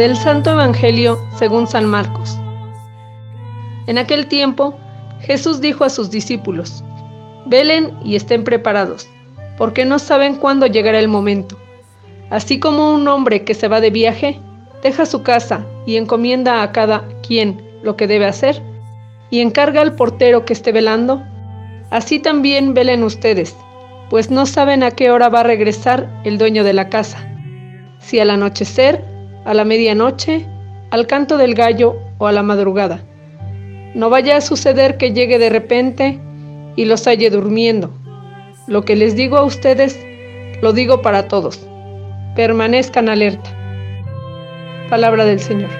Del Santo Evangelio según San Marcos. En aquel tiempo, Jesús dijo a sus discípulos, Velen y estén preparados, porque no saben cuándo llegará el momento. Así como un hombre que se va de viaje, deja su casa y encomienda a cada quien lo que debe hacer, y encarga al portero que esté velando, así también velen ustedes, pues no saben a qué hora va a regresar el dueño de la casa, si al anochecer a la medianoche, al canto del gallo o a la madrugada. No vaya a suceder que llegue de repente y los halle durmiendo. Lo que les digo a ustedes, lo digo para todos. Permanezcan alerta. Palabra del Señor.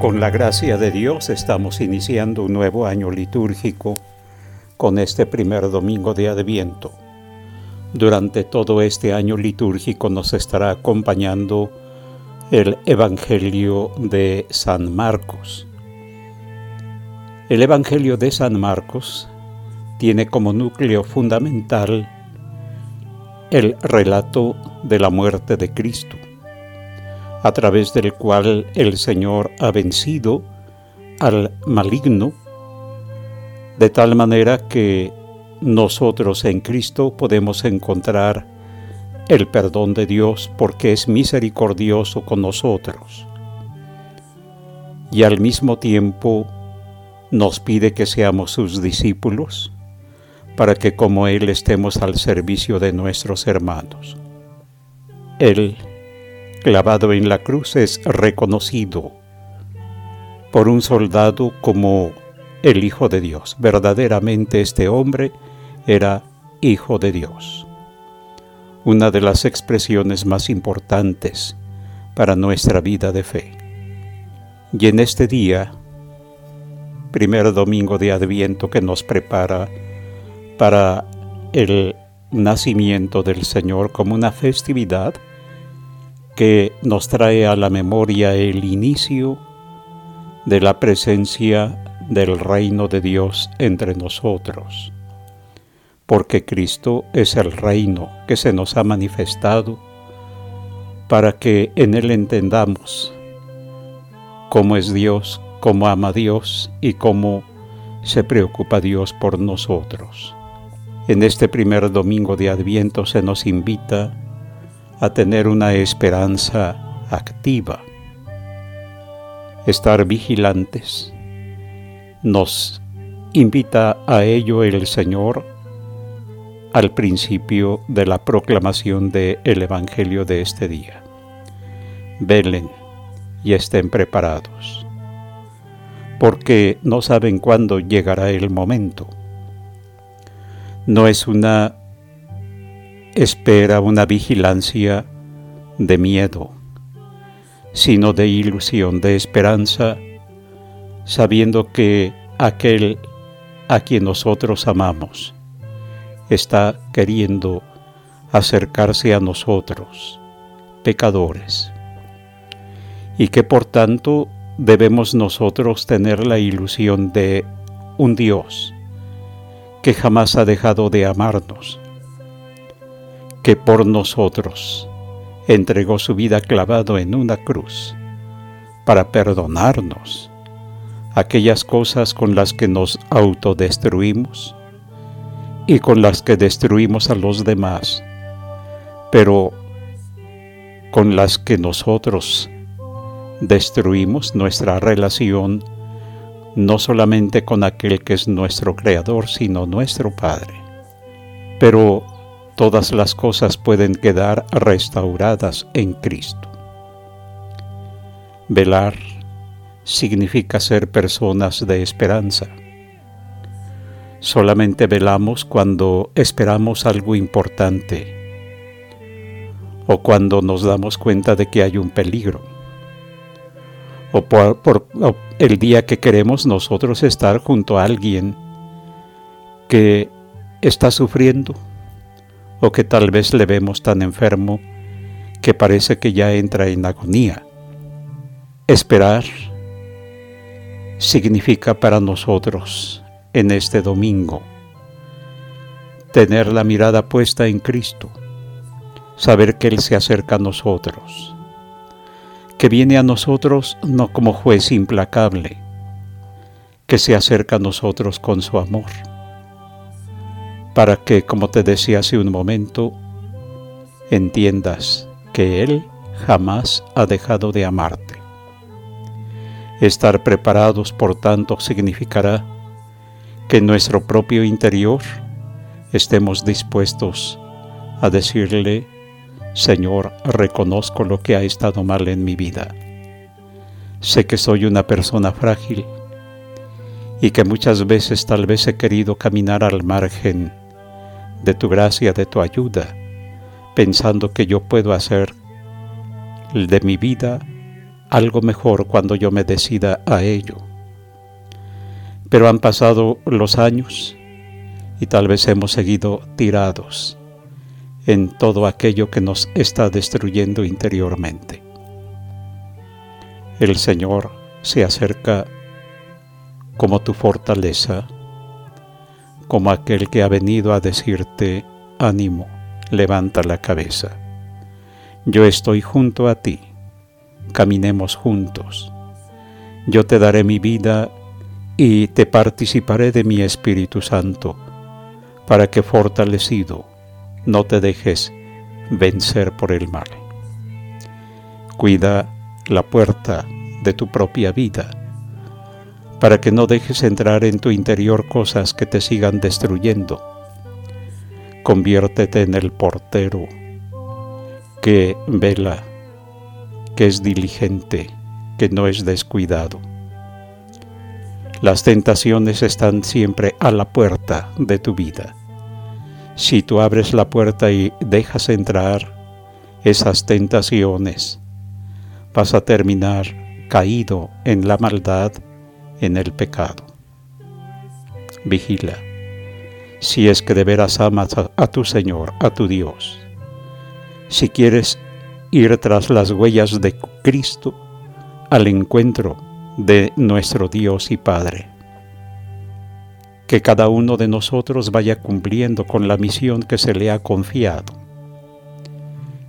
Con la gracia de Dios estamos iniciando un nuevo año litúrgico con este primer domingo de Adviento. Durante todo este año litúrgico nos estará acompañando el Evangelio de San Marcos. El Evangelio de San Marcos tiene como núcleo fundamental el relato de la muerte de Cristo, a través del cual el Señor ha vencido al maligno de tal manera que nosotros en Cristo podemos encontrar el perdón de Dios porque es misericordioso con nosotros. Y al mismo tiempo nos pide que seamos sus discípulos para que como Él estemos al servicio de nuestros hermanos. Él, clavado en la cruz, es reconocido por un soldado como el Hijo de Dios. Verdaderamente este hombre era Hijo de Dios. Una de las expresiones más importantes para nuestra vida de fe. Y en este día, primer domingo de Adviento que nos prepara para el nacimiento del Señor como una festividad que nos trae a la memoria el inicio de la presencia del reino de Dios entre nosotros, porque Cristo es el reino que se nos ha manifestado para que en Él entendamos cómo es Dios, cómo ama Dios y cómo se preocupa Dios por nosotros. En este primer domingo de Adviento se nos invita a tener una esperanza activa, estar vigilantes, nos invita a ello el Señor al principio de la proclamación del Evangelio de este día. Velen y estén preparados, porque no saben cuándo llegará el momento. No es una espera, una vigilancia de miedo, sino de ilusión, de esperanza, sabiendo que aquel a quien nosotros amamos está queriendo acercarse a nosotros, pecadores, y que por tanto debemos nosotros tener la ilusión de un Dios que jamás ha dejado de amarnos, que por nosotros entregó su vida clavado en una cruz para perdonarnos aquellas cosas con las que nos autodestruimos y con las que destruimos a los demás, pero con las que nosotros destruimos nuestra relación no solamente con aquel que es nuestro Creador, sino nuestro Padre. Pero todas las cosas pueden quedar restauradas en Cristo. Velar significa ser personas de esperanza. Solamente velamos cuando esperamos algo importante o cuando nos damos cuenta de que hay un peligro o por, el día que queremos nosotros estar junto a alguien que está sufriendo o que tal vez le vemos tan enfermo que parece que ya entra en agonía. Esperar significa para nosotros en este domingo. Tener la mirada puesta en Cristo, saber que Él se acerca a nosotros, que viene a nosotros no como juez implacable, que se acerca a nosotros con su amor, para que, como te decía hace un momento, entiendas que Él jamás ha dejado de amarte. Estar preparados, por tanto, significará que en nuestro propio interior estemos dispuestos a decirle, Señor, reconozco lo que ha estado mal en mi vida. Sé que soy una persona frágil y que muchas veces tal vez he querido caminar al margen de tu gracia, de tu ayuda, pensando que yo puedo hacer de mi vida algo mejor cuando yo me decida a ello. Pero han pasado los años y tal vez hemos seguido tirados en todo aquello que nos está destruyendo interiormente. El Señor se acerca como tu fortaleza, como aquel que ha venido a decirte, ánimo, levanta la cabeza. Yo estoy junto a ti, caminemos juntos. Yo te daré mi vida y te participaré de mi Espíritu Santo, para que fortalecido no te dejes vencer por el mal. Cuida la puerta de tu propia vida, para que no dejes entrar en tu interior cosas que te sigan destruyendo conviértete en el portero que vela, que es diligente, que no es descuidado. Las tentaciones están siempre a la puerta de tu vida. Si tú abres la puerta y dejas entrar esas tentaciones, vas a terminar caído en la maldad, en el pecado. Vigila si es que de veras amas a, tu Señor, a tu Dios. Si quieres ir tras las huellas de Cristo al encuentro de nuestro Dios y Padre. Que cada uno de nosotros vaya cumpliendo con la misión que se le ha confiado.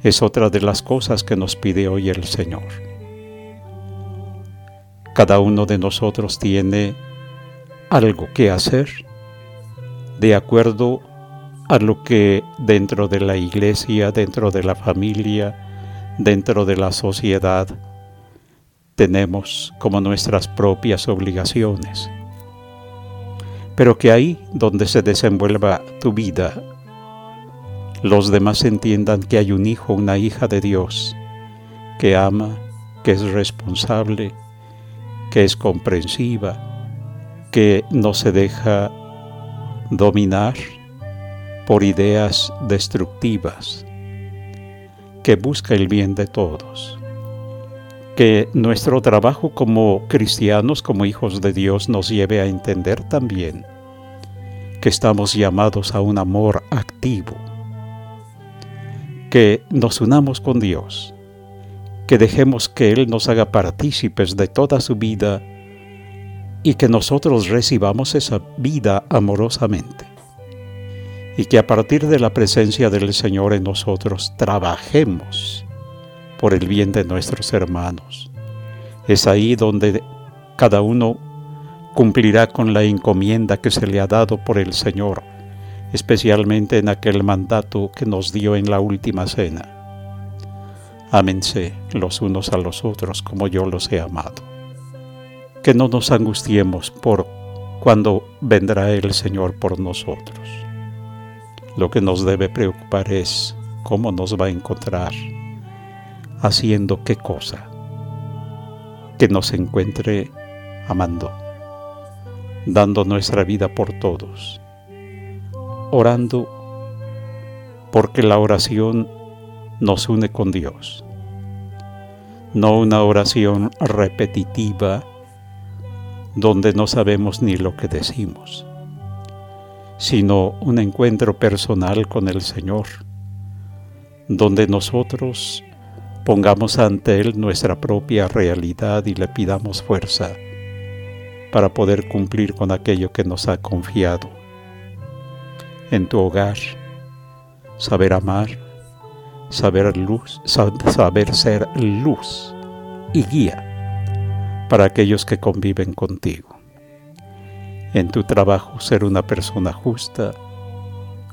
Es otra de las cosas que nos pide hoy el Señor. Cada uno de nosotros tiene algo que hacer de acuerdo a lo que dentro de la iglesia, dentro de la familia, dentro de la sociedad, tenemos como nuestras propias obligaciones. Pero que ahí donde se desenvuelva tu vida, los demás entiendan que hay un hijo, una hija de Dios, que ama, que es responsable, que es comprensiva, que no se deja dominar por ideas destructivas, que busca el bien de todos. Que nuestro trabajo como cristianos, como hijos de Dios, nos lleve a entender también que estamos llamados a un amor activo, que nos unamos con Dios, que dejemos que Él nos haga partícipes de toda su vida y que nosotros recibamos esa vida amorosamente. Y que a partir de la presencia del Señor en nosotros trabajemos por el bien de nuestros hermanos. Es ahí donde cada uno cumplirá con la encomienda que se le ha dado por el Señor, especialmente en aquel mandato que nos dio en la última cena. Ámense los unos a los otros como yo los he amado que no nos angustiemos por cuando vendrá el Señor por nosotros. Lo que nos debe preocupar es cómo nos va a encontrar, haciendo qué cosa, que nos encuentre amando, dando nuestra vida por todos, orando porque la oración nos une con Dios, no una oración repetitiva, donde no sabemos ni lo que decimos, sino un encuentro personal con el Señor, donde nosotros pongamos ante Él nuestra propia realidad y le pidamos fuerza para poder cumplir con aquello que nos ha confiado. en tu hogar, saber amar, saber luz, saber ser luz y guía para aquellos que conviven contigo. En tu trabajo ser una persona justa,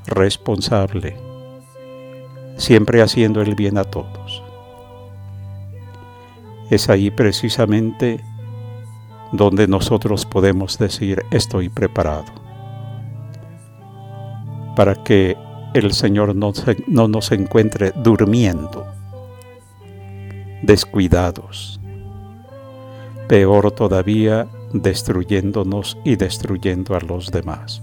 responsable, siempre haciendo el bien a todos. Es ahí precisamente donde nosotros podemos decir estoy preparado para que el Señor no, no nos encuentre durmiendo, descuidados, peor todavía destruyéndonos y destruyendo a los demás.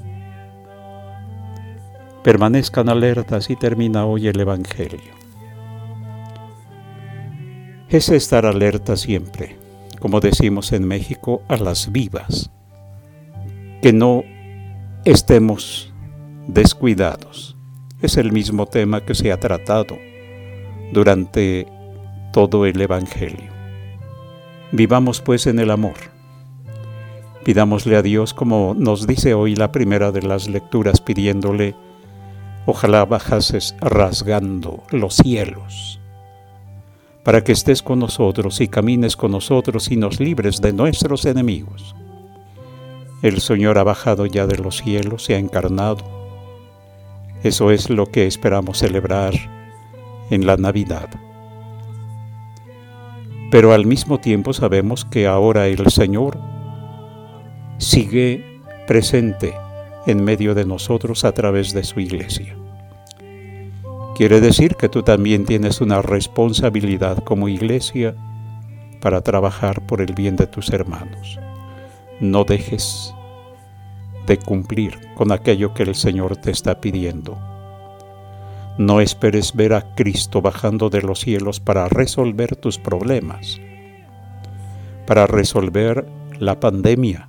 Permanezcan alertas y termina hoy el Evangelio. Es estar alerta siempre, como decimos en México, a las vivas, que no estemos descuidados. Es el mismo tema que se ha tratado durante todo el Evangelio. Vivamos pues en el amor. Pidámosle a Dios, como nos dice hoy la primera de las lecturas, pidiéndole, ojalá bajases rasgando los cielos, para que estés con nosotros y camines con nosotros y nos libres de nuestros enemigos. El Señor ha bajado ya de los cielos, se ha encarnado. Eso es lo que esperamos celebrar en la Navidad pero al mismo tiempo sabemos que ahora el Señor sigue presente en medio de nosotros a través de su iglesia. Quiere decir que tú también tienes una responsabilidad como iglesia para trabajar por el bien de tus hermanos. No dejes de cumplir con aquello que el Señor te está pidiendo no esperes ver a Cristo bajando de los cielos para resolver tus problemas, para resolver la pandemia,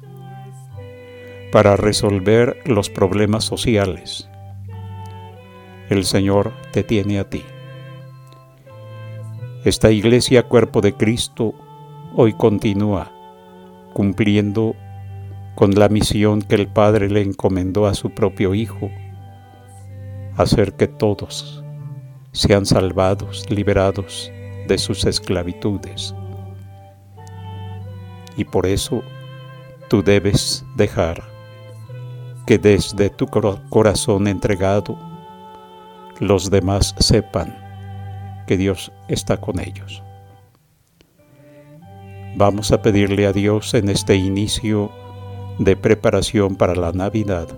para resolver los problemas sociales. El Señor te tiene a ti. Esta iglesia, cuerpo de Cristo, hoy continúa cumpliendo con la misión que el Padre le encomendó a su propio Hijo hacer que todos sean salvados, liberados de sus esclavitudes. Y por eso tú debes dejar que desde tu corazón entregado los demás sepan que Dios está con ellos. Vamos a pedirle a Dios en este inicio de preparación para la Navidad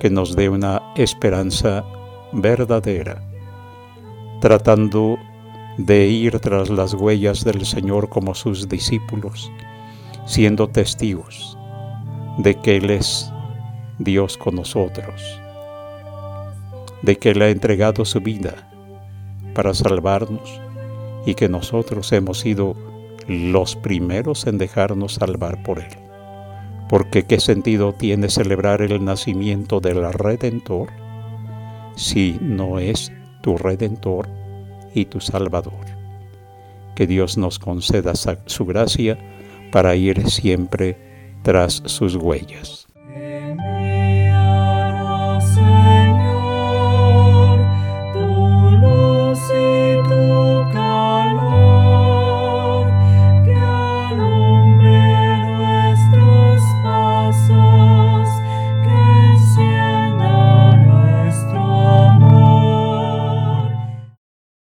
que nos dé una esperanza verdadera, tratando de ir tras las huellas del Señor como sus discípulos, siendo testigos de que Él es Dios con nosotros, de que Él ha entregado su vida para salvarnos y que nosotros hemos sido los primeros en dejarnos salvar por Él porque qué sentido tiene celebrar el nacimiento del Redentor si no es tu Redentor y tu Salvador. Que Dios nos conceda su gracia para ir siempre tras sus huellas.